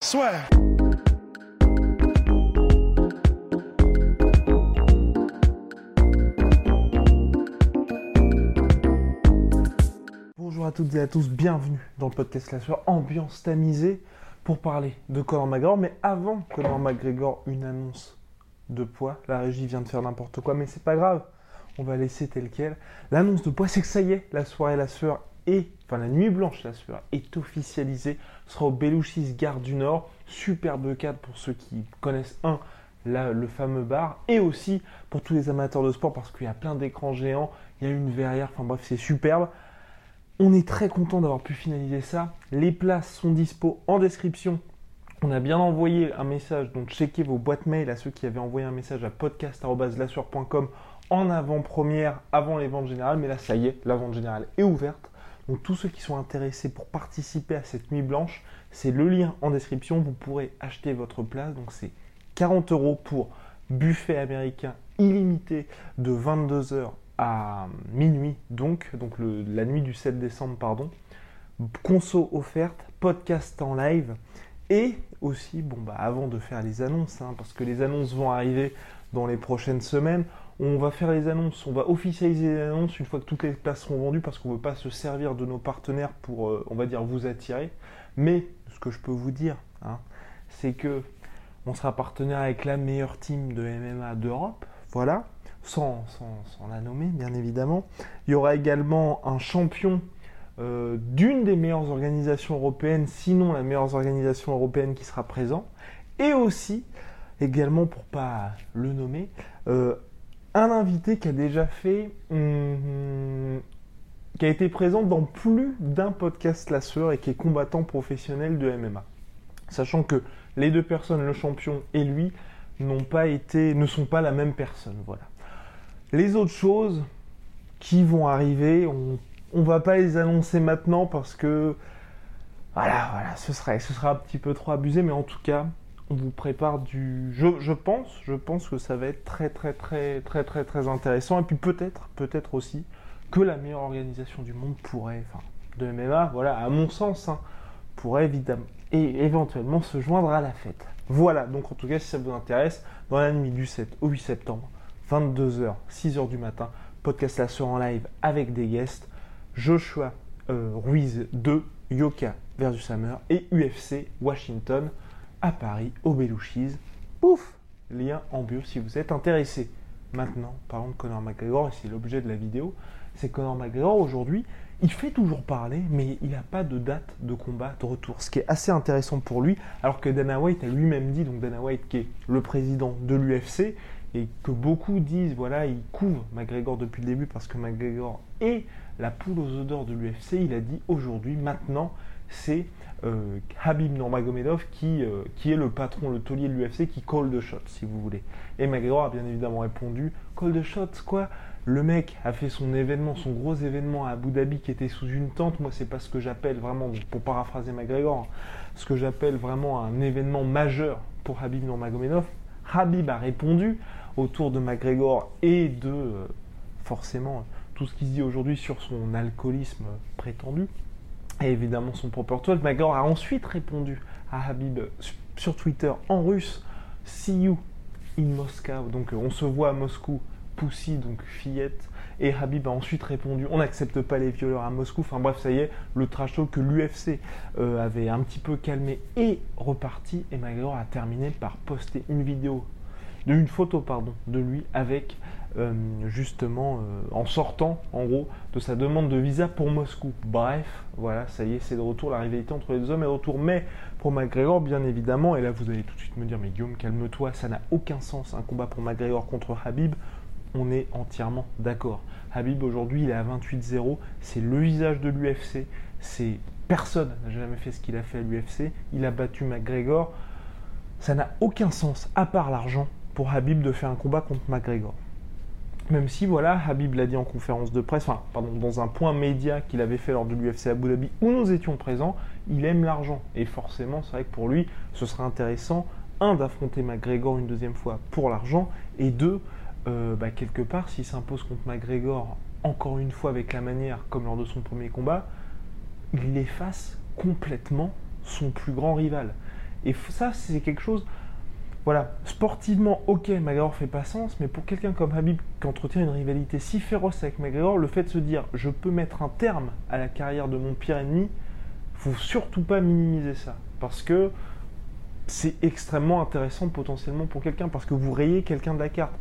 Soit. Bonjour à toutes et à tous, bienvenue dans le podcast La Sueur, ambiance tamisée pour parler de Conor McGregor. Mais avant Conor McGregor, une annonce de poids. La régie vient de faire n'importe quoi, mais c'est pas grave. On va laisser tel quel. L'annonce de poids, c'est que ça y est, la soirée La Sueur et enfin la nuit blanche La Sueur est officialisée. Sera au Belouchis Gare du Nord. Superbe cadre pour ceux qui connaissent un le fameux bar, et aussi pour tous les amateurs de sport parce qu'il y a plein d'écrans géants, il y a une verrière, enfin bref, c'est superbe. On est très content d'avoir pu finaliser ça. Les places sont dispo en description. On a bien envoyé un message, donc checkez vos boîtes mail à ceux qui avaient envoyé un message à podcast.lasur.com en avant-première, avant les ventes générales. Mais là, ça y est, la vente générale est ouverte. Donc tous ceux qui sont intéressés pour participer à cette nuit blanche, c'est le lien en description. Vous pourrez acheter votre place. Donc c'est 40 euros pour buffet américain illimité de 22h à minuit, donc, donc la nuit du 7 décembre, pardon. Conso offerte, podcast en live et aussi, bon, bah, avant de faire les annonces, hein, parce que les annonces vont arriver dans les prochaines semaines, on va faire les annonces, on va officialiser les annonces une fois que toutes les places seront vendues parce qu'on ne veut pas se servir de nos partenaires pour, euh, on va dire, vous attirer. Mais ce que je peux vous dire, hein, c'est que on sera partenaire avec la meilleure team de MMA d'Europe, voilà, sans, la nommer bien évidemment. Il y aura également un champion euh, d'une des meilleures organisations européennes, sinon la meilleure organisation européenne qui sera présent, et aussi, également pour pas le nommer, euh, un invité qui a déjà fait, hum, qui a été présent dans plus d'un podcast lasseur et qui est combattant professionnel de MMA. Sachant que les deux personnes, le champion et lui, n'ont pas été, ne sont pas la même personne. Voilà. Les autres choses qui vont arriver, on ne va pas les annoncer maintenant parce que voilà, voilà, ce serait, ce sera un petit peu trop abusé, mais en tout cas, on vous prépare du. Je, pense, je pense que ça va être très, très, très, très, très, très intéressant. Et puis peut-être, peut-être aussi que la meilleure organisation du monde pourrait, enfin, de MMA, voilà, à mon sens, hein, pourrait évidemment et éventuellement se joindre à la fête. Voilà, donc en tout cas, si ça vous intéresse, dans la nuit du 7 au 8 septembre, 22h, 6h du matin, podcast là sera en live avec des guests, Joshua euh, Ruiz 2, Yoka versus Hammer et UFC Washington à Paris, au Belouchis. Pouf Lien en bio si vous êtes intéressé. Maintenant, parlons de Conor McGregor, et c'est l'objet de la vidéo, c'est Conor McGregor aujourd'hui, il fait toujours parler, mais il n'a pas de date de combat de retour, ce qui est assez intéressant pour lui, alors que Dana White a lui-même dit, donc Dana White qui est le président de l'UFC, et que beaucoup disent, voilà, il couvre McGregor depuis le début parce que McGregor est la poule aux odeurs de l'UFC, il a dit aujourd'hui, maintenant, c'est euh, Habib Nurmagomedov qui, euh, qui est le patron, le taulier de l'UFC, qui call the shot, si vous voulez. Et McGregor a bien évidemment répondu, call the shot, quoi? Le mec a fait son événement, son gros événement à Abu Dhabi qui était sous une tente. Moi, c'est pas ce que j'appelle vraiment, pour paraphraser McGregor, ce que j'appelle vraiment un événement majeur pour Habib Nurmagomedov. Habib a répondu autour de McGregor et de euh, forcément tout ce qui se dit aujourd'hui sur son alcoolisme prétendu et évidemment son propre 12. McGregor a ensuite répondu à Habib sur Twitter en russe See you in Moscow. Donc euh, on se voit à Moscou Poussy, donc fillette, et Habib a ensuite répondu on n'accepte pas les violeurs à Moscou. Enfin bref, ça y est, le trash talk que l'UFC euh, avait un petit peu calmé et reparti. Et McGregor a terminé par poster une vidéo, une photo pardon, de lui avec euh, justement euh, en sortant en gros de sa demande de visa pour Moscou. Bref, voilà, ça y est, c'est de retour, la rivalité entre les hommes est de retour. Mais pour McGregor, bien évidemment, et là vous allez tout de suite me dire mais Guillaume, calme-toi, ça n'a aucun sens un combat pour McGregor contre Habib on est entièrement d'accord. Habib aujourd'hui il est à 28-0, c'est le visage de l'UFC, c'est personne n'a jamais fait ce qu'il a fait à l'UFC, il a battu McGregor, ça n'a aucun sens à part l'argent pour Habib de faire un combat contre McGregor. Même si, voilà, Habib l'a dit en conférence de presse, enfin, pardon, dans un point média qu'il avait fait lors de l'UFC Abu Dhabi où nous étions présents, il aime l'argent. Et forcément, c'est vrai que pour lui, ce serait intéressant, un, d'affronter McGregor une deuxième fois pour l'argent, et deux, euh, bah, quelque part, s'il s'impose contre McGregor encore une fois avec la manière, comme lors de son premier combat, il efface complètement son plus grand rival. Et ça, c'est quelque chose voilà, sportivement, ok, McGregor fait pas sens, mais pour quelqu'un comme Habib qui entretient une rivalité si féroce avec McGregor, le fait de se dire je peux mettre un terme à la carrière de mon pire ennemi, faut surtout pas minimiser ça. Parce que c'est extrêmement intéressant potentiellement pour quelqu'un, parce que vous rayez quelqu'un de la carte.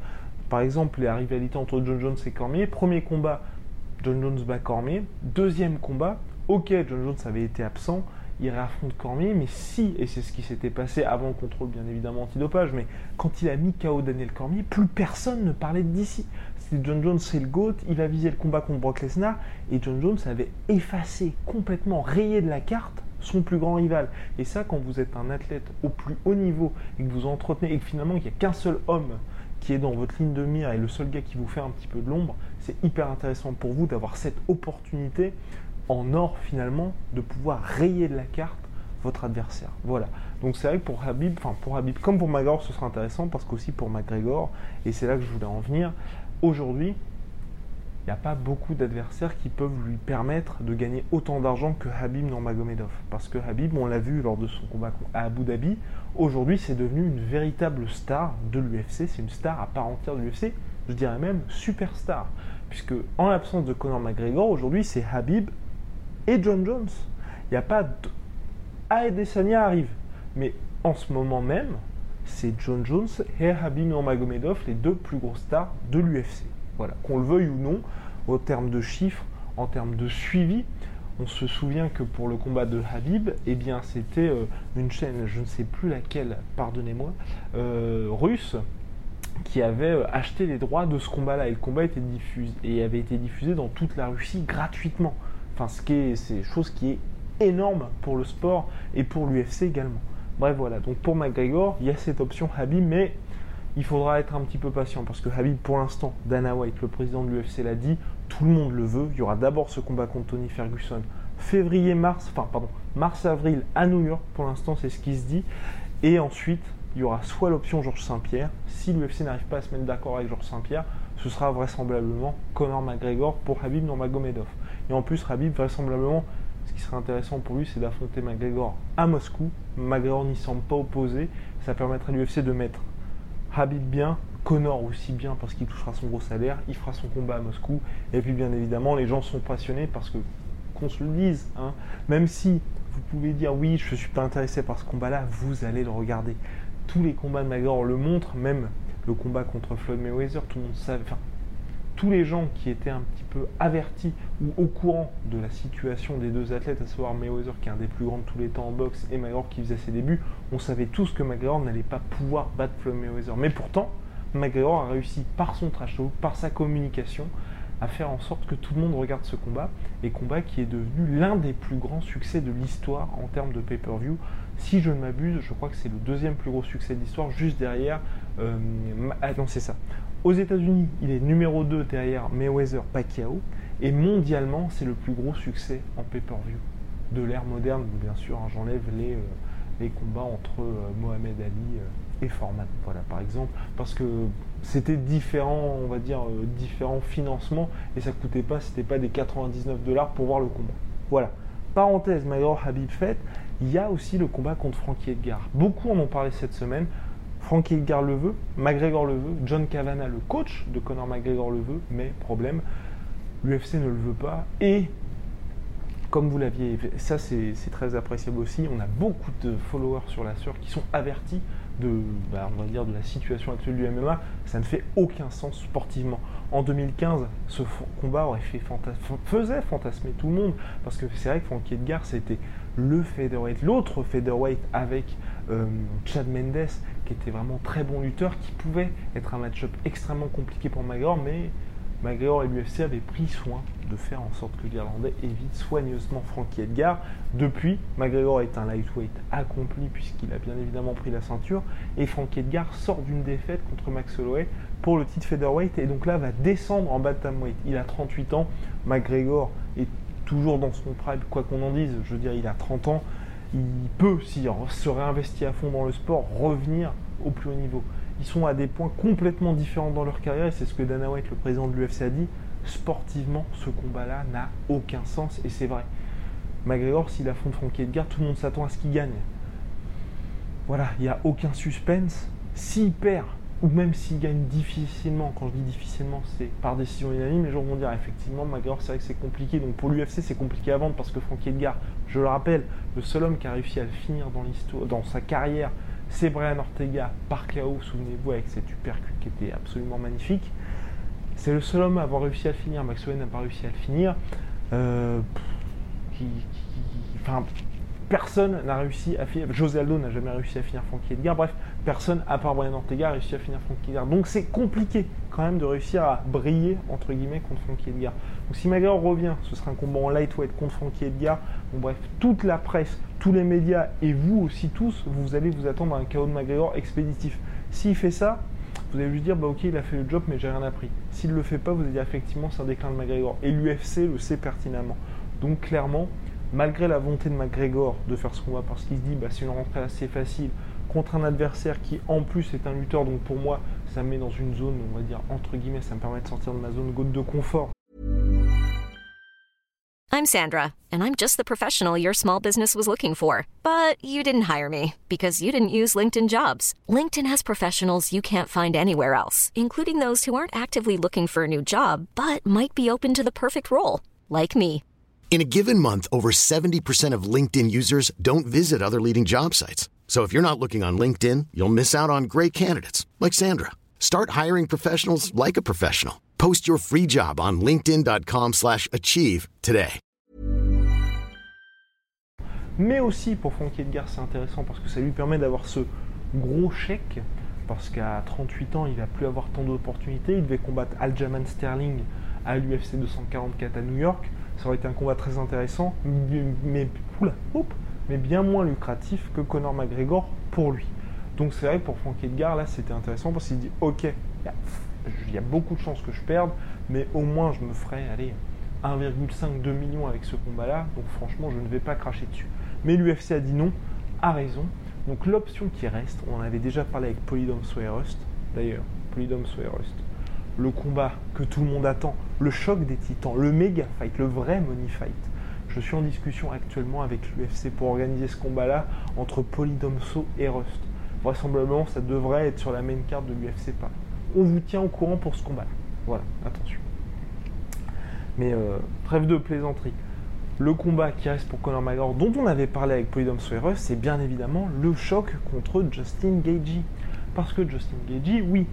Par exemple, la rivalité entre John Jones et Cormier, premier combat, John Jones bat Cormier, deuxième combat, ok, John Jones avait été absent, il réaffronte Cormier, mais si, et c'est ce qui s'était passé avant le contrôle bien évidemment antidopage, mais quand il a mis KO Daniel Cormier, plus personne ne parlait d'ici. John Jones, c'est le GOAT, il a visé le combat contre Brock Lesnar, et John Jones avait effacé complètement, rayé de la carte son plus grand rival. Et ça, quand vous êtes un athlète au plus haut niveau, et que vous entretenez, et que finalement il n'y a qu'un seul homme qui est dans votre ligne de mire et le seul gars qui vous fait un petit peu de l'ombre, c'est hyper intéressant pour vous d'avoir cette opportunité en or finalement de pouvoir rayer de la carte votre adversaire. Voilà. Donc c'est vrai que pour Habib, enfin pour Habib comme pour McGregor, ce sera intéressant parce qu'aussi pour McGregor, et c'est là que je voulais en venir, aujourd'hui, il n'y a pas beaucoup d'adversaires qui peuvent lui permettre de gagner autant d'argent que Habib Nurmagomedov. Parce que Habib, on l'a vu lors de son combat à Abu Dhabi, aujourd'hui c'est devenu une véritable star de l'UFC, c'est une star à part entière de l'UFC, je dirais même superstar. Puisque en l'absence de Conor McGregor, aujourd'hui c'est Habib et John Jones. Il n'y a pas. De... Adesanya arrive. Mais en ce moment même, c'est John Jones et Habib Nurmagomedov, les deux plus grosses stars de l'UFC. Voilà, qu'on le veuille ou non, au terme de chiffres, en termes de suivi, on se souvient que pour le combat de Habib, eh bien c'était euh, une chaîne, je ne sais plus laquelle, pardonnez-moi, euh, russe, qui avait euh, acheté les droits de ce combat-là. Et le combat était diffusé et avait été diffusé dans toute la Russie gratuitement. Enfin, ce qui est, c'est chose qui est énorme pour le sport et pour l'UFC également. Bref, voilà. Donc pour McGregor, il y a cette option Habib, mais il faudra être un petit peu patient parce que Habib, pour l'instant, Dana White, le président de l'UFC, l'a dit, tout le monde le veut. Il y aura d'abord ce combat contre Tony Ferguson, février-mars, enfin pardon, mars-avril à New York. Pour l'instant, c'est ce qui se dit. Et ensuite, il y aura soit l'option Georges Saint-Pierre. Si l'UFC n'arrive pas à se mettre d'accord avec Georges Saint-Pierre, ce sera vraisemblablement Conor McGregor pour Habib Nurmagomedov. Et en plus, Habib, vraisemblablement, ce qui serait intéressant pour lui, c'est d'affronter McGregor à Moscou. McGregor n'y semble pas opposé. Ça permettrait à l'UFC de mettre Habib bien, Connor aussi bien parce qu'il touchera son gros salaire, il fera son combat à Moscou. Et puis bien évidemment, les gens sont passionnés parce que, qu'on se le dise, hein, même si vous pouvez dire oui, je ne suis pas intéressé par ce combat-là, vous allez le regarder. Tous les combats de McGregor le montrent, même le combat contre Floyd Mayweather, tout le monde savait, tous les gens qui étaient un petit peu avertis ou au courant de la situation des deux athlètes, à savoir Mayweather qui est un des plus grands de tous les temps en boxe et McGregor qui faisait ses débuts, on savait tous que McGregor n'allait pas pouvoir battre Floyd Mayweather. Mais pourtant, McGregor a réussi par son trash talk, par sa communication, à faire en sorte que tout le monde regarde ce combat, et combat qui est devenu l'un des plus grands succès de l'histoire en termes de pay-per-view. Si je ne m'abuse, je crois que c'est le deuxième plus gros succès de l'histoire, juste derrière. Euh, ah c'est ça. Aux États-Unis, il est numéro 2 derrière Mayweather Pacquiao. Et mondialement, c'est le plus gros succès en pay-per-view de l'ère moderne. Bien sûr, hein, j'enlève les, euh, les, combats entre euh, Mohamed Ali et Foreman. Voilà, par exemple, parce que c'était différent, on va dire, différents financements et ça coûtait pas, c'était pas des 99 dollars pour voir le combat. Voilà. Parenthèse, McGregor Habib fait, il y a aussi le combat contre Frankie Edgar. Beaucoup en ont parlé cette semaine. Frankie Edgar le veut, McGregor le veut, John Cavana, le coach de Conor McGregor le veut, mais problème, l'UFC ne le veut pas. Et comme vous l'aviez, ça c'est très appréciable aussi, on a beaucoup de followers sur la sœur qui sont avertis de, bah, de la situation actuelle du MMA. Ça ne fait aucun sens sportivement. En 2015, ce combat aurait fait faisait fantasmer tout le monde parce que c'est vrai que Frankie Edgar c'était le featherweight, l'autre featherweight avec euh, Chad Mendes qui était vraiment très bon lutteur, qui pouvait être un match-up extrêmement compliqué pour McGregor, mais McGregor et l'UFC avaient pris soin de faire en sorte que l'Irlandais évite soigneusement Frankie Edgar. Depuis, McGregor est un lightweight accompli puisqu'il a bien évidemment pris la ceinture et Frankie Edgar sort d'une défaite contre Max Holloway pour le titre featherweight et donc là va descendre en bantamweight. Il a 38 ans, McGregor est toujours dans son prime, quoi qu'on en dise, je veux dire il a 30 ans, il peut, s'il se réinvestit à fond dans le sport, revenir au plus haut niveau ils sont à des points complètement différents dans leur carrière et c'est ce que Dana White, le président de l'UFC, a dit. Sportivement, ce combat-là n'a aucun sens et c'est vrai. McGregor, s'il affronte Frankie Edgar, tout le monde s'attend à ce qu'il gagne. Voilà, il n'y a aucun suspense. S'il perd, ou même s'il gagne difficilement, quand je dis difficilement, c'est par décision unanime, les gens vont dire effectivement, McGregor, c'est vrai que c'est compliqué. Donc pour l'UFC, c'est compliqué à vendre parce que Frankie Edgar, je le rappelle, le seul homme qui a réussi à le finir dans, dans sa carrière c'est Brian Ortega par KO, souvenez-vous, avec cette uppercut qui était absolument magnifique. C'est le seul homme à avoir réussi à le finir. Maxwell n'a pas réussi à le finir. Euh, enfin, personne n'a réussi à finir. José Aldo n'a jamais réussi à finir Frankie Edgar. Bref, personne à part Brian Ortega a réussi à finir Frankie Edgar. Donc c'est compliqué quand même de réussir à briller entre guillemets contre Frankie Edgar. Donc si McGregor revient, ce sera un combat en lightweight contre Frankie Edgar. Bon bref, toute la presse, tous les médias et vous aussi tous, vous allez vous attendre à un chaos de McGregor expéditif. S'il fait ça, vous allez lui dire bah ok il a fait le job mais j'ai rien appris. S'il le fait pas, vous allez dire effectivement c'est un déclin de McGregor. Et l'UFC le sait pertinemment. Donc clairement, malgré la volonté de McGregor de faire ce combat parce qu'il se dit bah, c'est une rentrée assez facile contre un adversaire qui en plus est un lutteur, donc pour moi ça me met dans une zone, on va dire entre guillemets, ça me permet de sortir de ma zone de confort. I'm Sandra, and I'm just the professional your small business was looking for. But you didn't hire me because you didn't use LinkedIn jobs. LinkedIn has professionals you can't find anywhere else, including those who aren't actively looking for a new job but might be open to the perfect role, like me. In a given month, over 70% of LinkedIn users don't visit other leading job sites. So if you're not looking on LinkedIn, you'll miss out on great candidates like Sandra. Start hiring professionals like a professional. Post your free job on linkedin.com/achieve today. Mais aussi pour Frankie Edgar, c'est intéressant parce que ça lui permet d'avoir ce gros chèque parce qu'à 38 ans, il va plus avoir tant d'opportunités, il devait combattre Aljamain Sterling à l'UFC 244 à New York ça aurait été un combat très intéressant, mais, bien moins lucratif que Conor McGregor pour lui. Donc c'est vrai que pour Frank Edgar, là, c'était intéressant parce qu'il dit, ok, il y, a beaucoup de chances que je perde, mais au moins je me ferai, allez, 1,5-2 millions avec ce combat-là, donc franchement, je ne vais pas cracher dessus. Mais l'UFC a dit non, a raison. Donc l'option qui reste, on avait déjà parlé avec Polydome Rust, d'ailleurs, Polydome Rust le combat que tout le monde attend, le choc des titans, le méga fight, le vrai money fight. Je suis en discussion actuellement avec l'UFC pour organiser ce combat-là entre Polydomso et Rust. Vraisemblablement, ça devrait être sur la même carte de l'UFC pas. On vous tient au courant pour ce combat. Voilà, attention. Mais euh, trêve de plaisanterie. Le combat qui reste pour Conor McGregor, dont on avait parlé avec Polydomso et Rust, c'est bien évidemment le choc contre Justin Gagey. Parce que Justin Gagey, oui,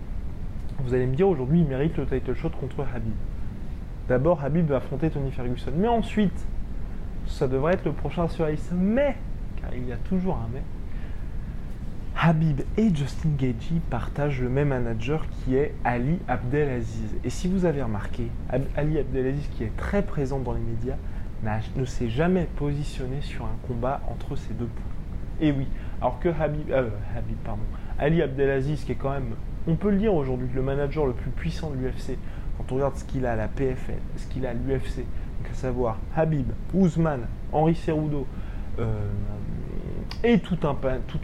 vous allez me dire aujourd'hui, il mérite le title shot contre Habib. D'abord, Habib va affronter Tony Ferguson. Mais ensuite, ça devrait être le prochain sur Ice. Mais, car il y a toujours un mais, Habib et Justin Gagey partagent le même manager qui est Ali Abdelaziz. Et si vous avez remarqué, Ali Abdelaziz, qui est très présent dans les médias, ne s'est jamais positionné sur un combat entre ces deux poules. Et oui, alors que Habib, euh, Habib pardon, Ali Abdelaziz, qui est quand même on peut le dire aujourd'hui, le manager le plus puissant de l'UFC, quand on regarde ce qu'il a à la PFL, ce qu'il a à l'UFC, à savoir Habib, Ousmane, Henri Cerudo, euh, et toute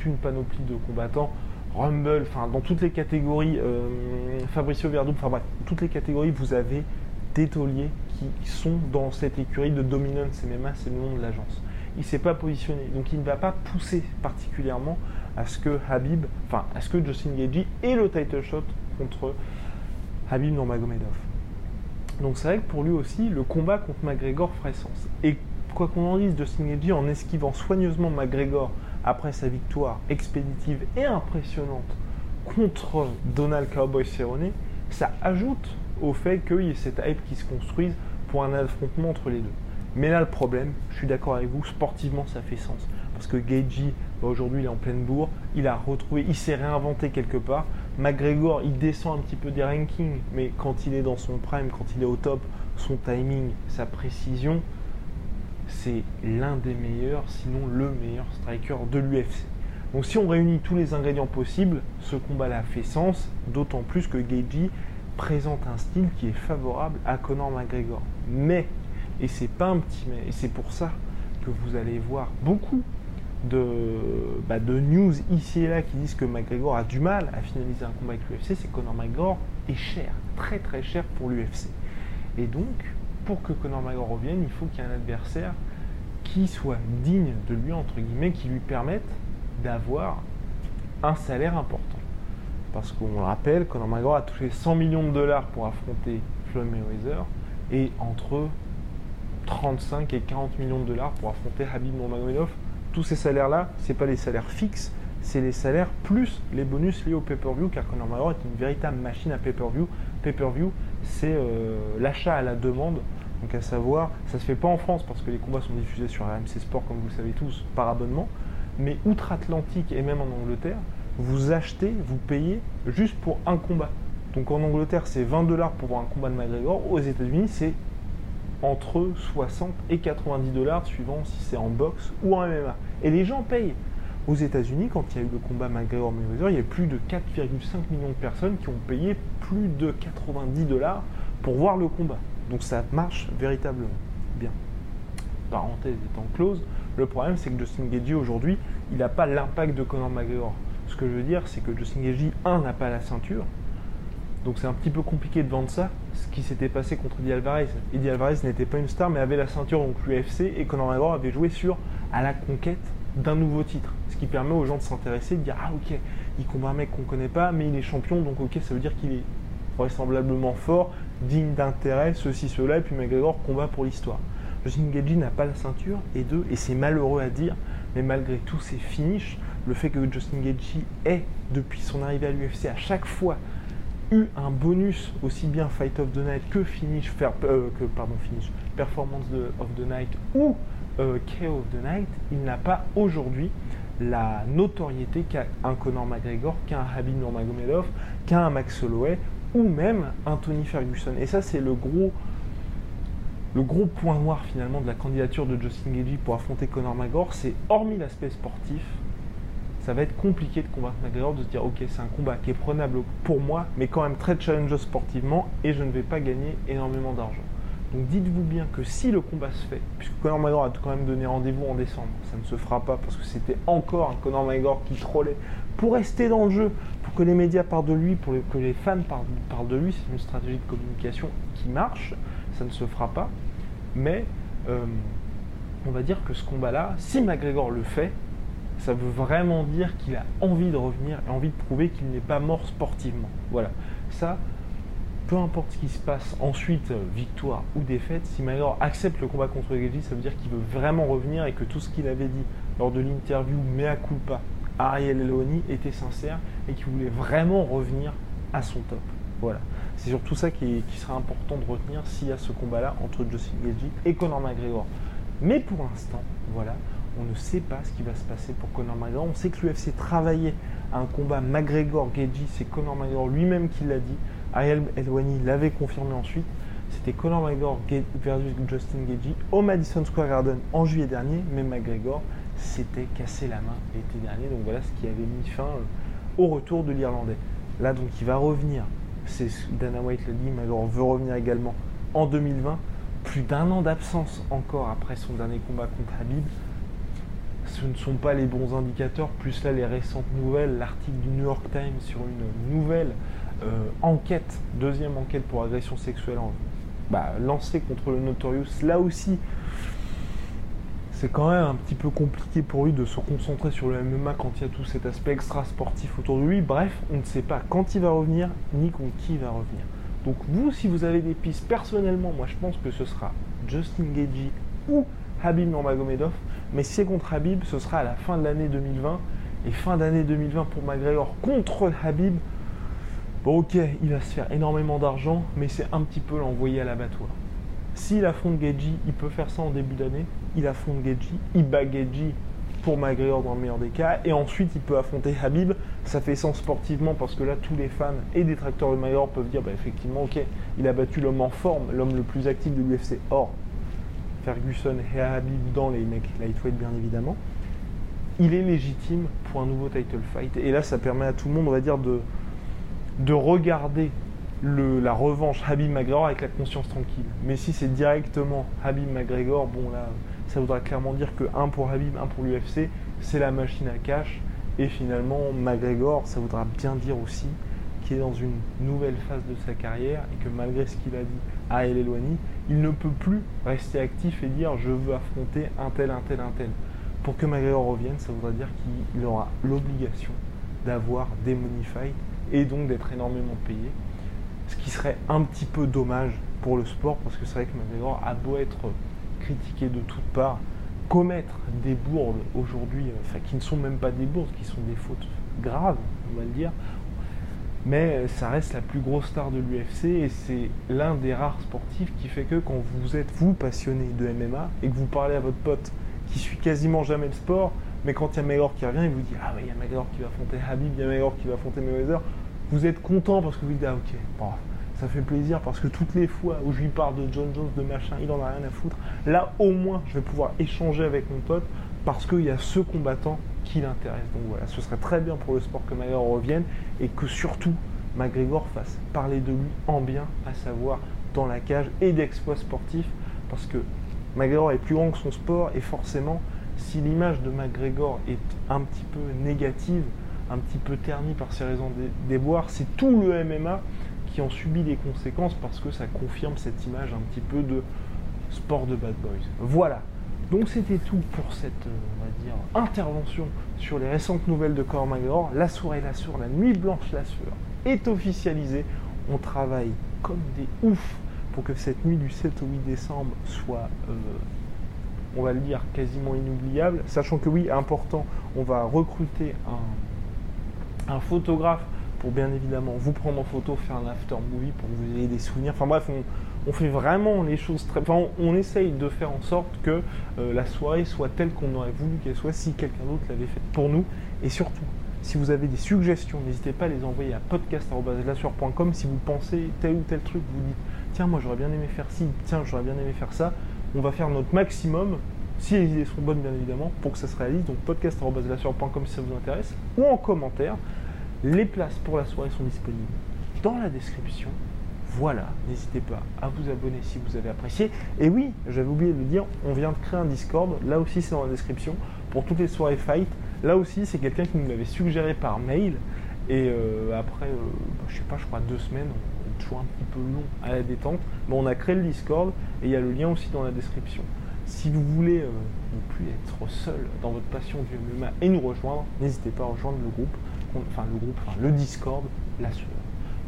une panoplie de combattants, Rumble, enfin dans toutes les catégories, euh, Fabricio Verdum, enfin bref, toutes les catégories, vous avez des tauliers qui sont dans cette écurie de dominance MMA, c'est le nom de l'agence. Il ne s'est pas positionné, donc il ne va pas pousser particulièrement à ce que Habib, enfin à ce que Justin Gagey ait le title shot contre Habib Nurmagomedov. Donc c'est vrai que pour lui aussi, le combat contre McGregor ferait sens. Et quoi qu'on en dise, Justin Gagey en esquivant soigneusement McGregor après sa victoire expéditive et impressionnante contre Donald Cowboy Cerrone, ça ajoute au fait qu'il y ait cette hype qui se construise pour un affrontement entre les deux. Mais là, le problème, je suis d'accord avec vous, sportivement, ça fait sens. parce que Gaethje, aujourd'hui, il est en pleine bourre. Il a retrouvé, il s'est réinventé quelque part. McGregor, il descend un petit peu des rankings, mais quand il est dans son prime, quand il est au top, son timing, sa précision, c'est l'un des meilleurs, sinon le meilleur striker de l'UFC. Donc si on réunit tous les ingrédients possibles, ce combat-là fait sens, d'autant plus que Gaethje présente un style qui est favorable à Conor McGregor. Mais, et c'est pas un petit mais, et c'est pour ça que vous allez voir beaucoup de, bah, de news ici et là qui disent que McGregor a du mal à finaliser un combat avec l'UFC, c'est Conor McGregor est cher, très très cher pour l'UFC. Et donc, pour que Conor McGregor revienne, il faut qu'il y ait un adversaire qui soit digne de lui, entre guillemets, qui lui permette d'avoir un salaire important. Parce qu'on le rappelle, Conor McGregor a touché 100 millions de dollars pour affronter Floyd Mayweather et entre 35 et 40 millions de dollars pour affronter Habib Nurmagomedov. Tous ces salaires-là, ce pas les salaires fixes, c'est les salaires plus les bonus liés au pay-per-view, car Conor McGregor est une véritable machine à pay-per-view. Pay-per-view, c'est euh, l'achat à la demande. Donc à savoir, ça se fait pas en France parce que les combats sont diffusés sur RMC Sport, comme vous le savez tous, par abonnement. Mais outre-Atlantique et même en Angleterre, vous achetez, vous payez juste pour un combat. Donc en Angleterre, c'est 20 dollars pour voir un combat de McGregor. Aux États-Unis, c'est entre 60 et 90 dollars, suivant si c'est en boxe ou en MMA. Et les gens payent. Aux États-Unis, quand il y a eu le combat McGregor-Mayweather, il y a plus de 4,5 millions de personnes qui ont payé plus de 90 dollars pour voir le combat. Donc ça marche véritablement bien. Parenthèse étant close, le problème c'est que Justin Gagey aujourd'hui, il n'a pas l'impact de Conor McGregor. Ce que je veux dire, c'est que Justin Gagey, un, n'a pas la ceinture, donc c'est un petit peu compliqué de vendre ça, ce qui s'était passé contre Eddie Alvarez. Eddie Alvarez n'était pas une star, mais avait la ceinture donc l'UFC, et Conor McGregor avait joué sur à la conquête d'un nouveau titre. Ce qui permet aux gens de s'intéresser, de dire ah ok, il combat un mec qu'on connaît pas, mais il est champion, donc ok, ça veut dire qu'il est vraisemblablement fort, digne d'intérêt, ceci, cela, et puis McGregor combat pour l'histoire. Justin Gagey n'a pas la ceinture, et deux, et c'est malheureux à dire, mais malgré tous ses finishes, le fait que Justin Gagey ait, depuis son arrivée à l'UFC, à chaque fois eu un bonus aussi bien Fight of the Night que finish, euh, Performance of the Night ou euh, KO of the Night, il n'a pas aujourd'hui la notoriété qu'a un Conor McGregor, qu'un Habib Nurmagomedov, qu'un Max Holloway ou même un Tony Ferguson. Et ça c'est le gros le gros point noir finalement de la candidature de Justin Gagey pour affronter Conor McGregor, c'est hormis l'aspect sportif, ça va être compliqué de combattre McGregor, de se dire ok c'est un combat qui est prenable pour moi, mais quand même très challengeant sportivement et je ne vais pas gagner énormément d'argent. Donc dites-vous bien que si le combat se fait, puisque Conor McGregor a quand même donné rendez-vous en décembre, ça ne se fera pas parce que c'était encore un Conor McGregor qui trollait pour rester dans le jeu, pour que les médias parlent de lui, pour que les fans parlent, de lui, c'est une stratégie de communication qui marche, ça ne se fera pas. Mais euh, on va dire que ce combat-là, si McGregor le fait, ça veut vraiment dire qu'il a envie de revenir et envie de prouver qu'il n'est pas mort sportivement. Voilà. Ça, peu importe ce qui se passe ensuite, euh, victoire ou défaite, si McGregor accepte le combat contre Gaethje, ça veut dire qu'il veut vraiment revenir et que tout ce qu'il avait dit lors de l'interview mea culpa Ariel Eloni était sincère et qu'il voulait vraiment revenir à son top. Voilà. C'est surtout ça qui, qui, sera important de retenir s'il y a ce combat-là entre Justin Gaethje et Conor McGregor. Mais pour l'instant, voilà, on ne sait pas ce qui va se passer pour Conor McGregor. On sait que l'UFC travaillait à un combat McGregor-Gaethje. C'est Conor McGregor lui-même qui l'a dit. Ariel Elwani l'avait confirmé ensuite. C'était Conor McGregor versus Justin Gaethje au Madison Square Garden en juillet dernier. Mais McGregor s'était cassé la main l'été dernier. Donc voilà ce qui avait mis fin euh, au retour de l'Irlandais. Là donc il va revenir. C'est Dana White l'a dit. McGregor veut revenir également en 2020. Plus d'un an d'absence encore après son dernier combat contre Habib ce ne sont pas les bons indicateurs, plus là les récentes nouvelles, l'article du New York Times sur une nouvelle euh, enquête, deuxième enquête pour agression sexuelle bah, lancée contre le Notorious, là aussi c'est quand même un petit peu compliqué pour lui de se concentrer sur le MMA quand il y a tout cet aspect extra sportif autour de lui. Bref, on ne sait pas quand il va revenir ni contre qui il va revenir. Donc vous, si vous avez des pistes, personnellement, moi je pense que ce sera Justin Gagey ou Habib Nurmagomedov. Mais si c'est contre Habib, ce sera à la fin de l'année 2020. Et fin d'année 2020 pour McGregor contre Habib. Bon ok, il va se faire énormément d'argent, mais c'est un petit peu l'envoyer à l'abattoir. S'il affronte Geji, il peut faire ça en début d'année. Il affronte Geji, il bat Geji pour McGregor dans le meilleur des cas. Et ensuite, il peut affronter Habib. Ça fait sens sportivement parce que là, tous les fans et détracteurs de McGregor peuvent dire bah, effectivement, ok, il a battu l'homme en forme, l'homme le plus actif de l'UFC. Or, Ferguson et Habib dans les mecs lightweight, bien évidemment. Il est légitime pour un nouveau title fight. Et là, ça permet à tout le monde, on va dire, de, de regarder la revanche Habib McGregor avec la conscience tranquille. Mais si c'est directement Habib McGregor, bon là, ça voudra clairement dire que un pour Habib, un pour l'UFC, c'est la machine à cash. Et finalement, McGregor, ça voudra bien dire aussi est dans une nouvelle phase de sa carrière et que malgré ce qu'il a dit à El Eloigny, il ne peut plus rester actif et dire je veux affronter un tel, un tel, un tel. Pour que McGregor revienne, ça voudra dire qu'il aura l'obligation d'avoir des money fights et donc d'être énormément payé. Ce qui serait un petit peu dommage pour le sport parce que c'est vrai que McGregor a beau être critiqué de toutes parts, commettre des bourdes aujourd'hui, enfin qui ne sont même pas des bourdes, qui sont des fautes graves, on va le dire, mais ça reste la plus grosse star de l'UFC et c'est l'un des rares sportifs qui fait que quand vous êtes vous passionné de MMA et que vous parlez à votre pote qui suit quasiment jamais le sport, mais quand il y a Mayweather qui revient, il vous dit Ah, mais il y a Mayweather qui va affronter Habib, il y a Mayweather qui va affronter Mayweather. Vous êtes content parce que vous dites Ah, ok, bon, ça fait plaisir parce que toutes les fois où je lui parle de John Jones, de machin, il en a rien à foutre. Là, au moins, je vais pouvoir échanger avec mon pote parce qu'il y a ce combattant qui l'intéresse. Donc voilà, ce serait très bien pour le sport que McGregor revienne et que surtout McGregor fasse parler de lui en bien, à savoir dans la cage et d'exploits sportifs parce que McGregor est plus grand que son sport et forcément si l'image de McGregor est un petit peu négative, un petit peu ternie par ses raisons de déboire, c'est tout le MMA qui en subit les conséquences parce que ça confirme cette image un petit peu de sport de bad boys. Voilà. Donc c'était tout pour cette euh, intervention sur les récentes nouvelles de Conor McGregor. La soirée la sueur, la nuit blanche la sueur est officialisée. On travaille comme des oufs pour que cette nuit du 7 au 8 décembre soit euh, on va le dire, quasiment inoubliable. Sachant que oui, important, on va recruter un, un photographe pour bien évidemment vous prendre en photo, faire un after movie pour que vous ayez des souvenirs. Enfin bref, on, fait vraiment les choses très. Enfin, on, essaye de faire en sorte que euh, la soirée soit telle qu'on aurait voulu qu'elle soit si quelqu'un d'autre l'avait faite pour nous. Et surtout, si vous avez des suggestions, n'hésitez pas à les envoyer à podcast.com. Si vous pensez tel ou tel truc, vous dites tiens, moi j'aurais bien aimé faire ci, tiens, j'aurais bien aimé faire ça on va faire notre maximum, si les idées sont bonnes bien évidemment, pour que ça se réalise. Donc podcast.com si ça vous intéresse, ou en commentaire. Les places pour la soirée sont disponibles dans la description. Voilà, n'hésitez pas à vous abonner si vous avez apprécié. Et oui, j'avais oublié de le dire, on vient de créer un Discord, là aussi c'est dans la description, pour toutes les soirées fight. Là aussi c'est quelqu'un qui nous l'avait suggéré par mail. Et euh, après, euh, bah, je sais pas, je crois deux semaines, toujours un petit peu long à la détente, mais on a créé le Discord et il y a le lien aussi dans la description. Si vous voulez euh, ne plus être seul dans votre passion du MMA et nous rejoindre, n'hésitez pas à rejoindre le groupe, enfin le groupe, enfin le Discord, la sueur.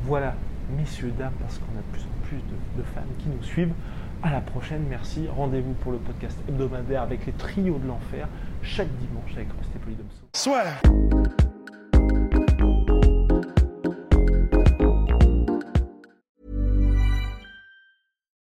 Voilà, messieurs, dames, parce qu'on a de plus en plus de, fans qui nous suivent. À la prochaine, merci. Rendez-vous pour le podcast hebdomadaire avec les trios de l'enfer chaque dimanche avec Rusty Polydomso. Soit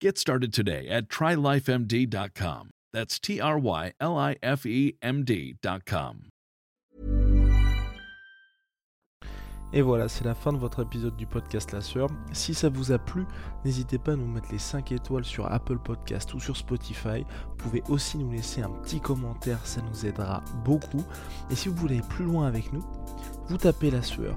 Get started today at trylifemd.com. That's T R Y L I F E M D.com. Et voilà, c'est la fin de votre épisode du podcast La Sœur. Si ça vous a plu, n'hésitez pas à nous mettre les 5 étoiles sur Apple Podcast ou sur Spotify. Vous pouvez aussi nous laisser un petit commentaire, ça nous aidera beaucoup. Et si vous voulez aller plus loin avec nous, vous tapez La Sueur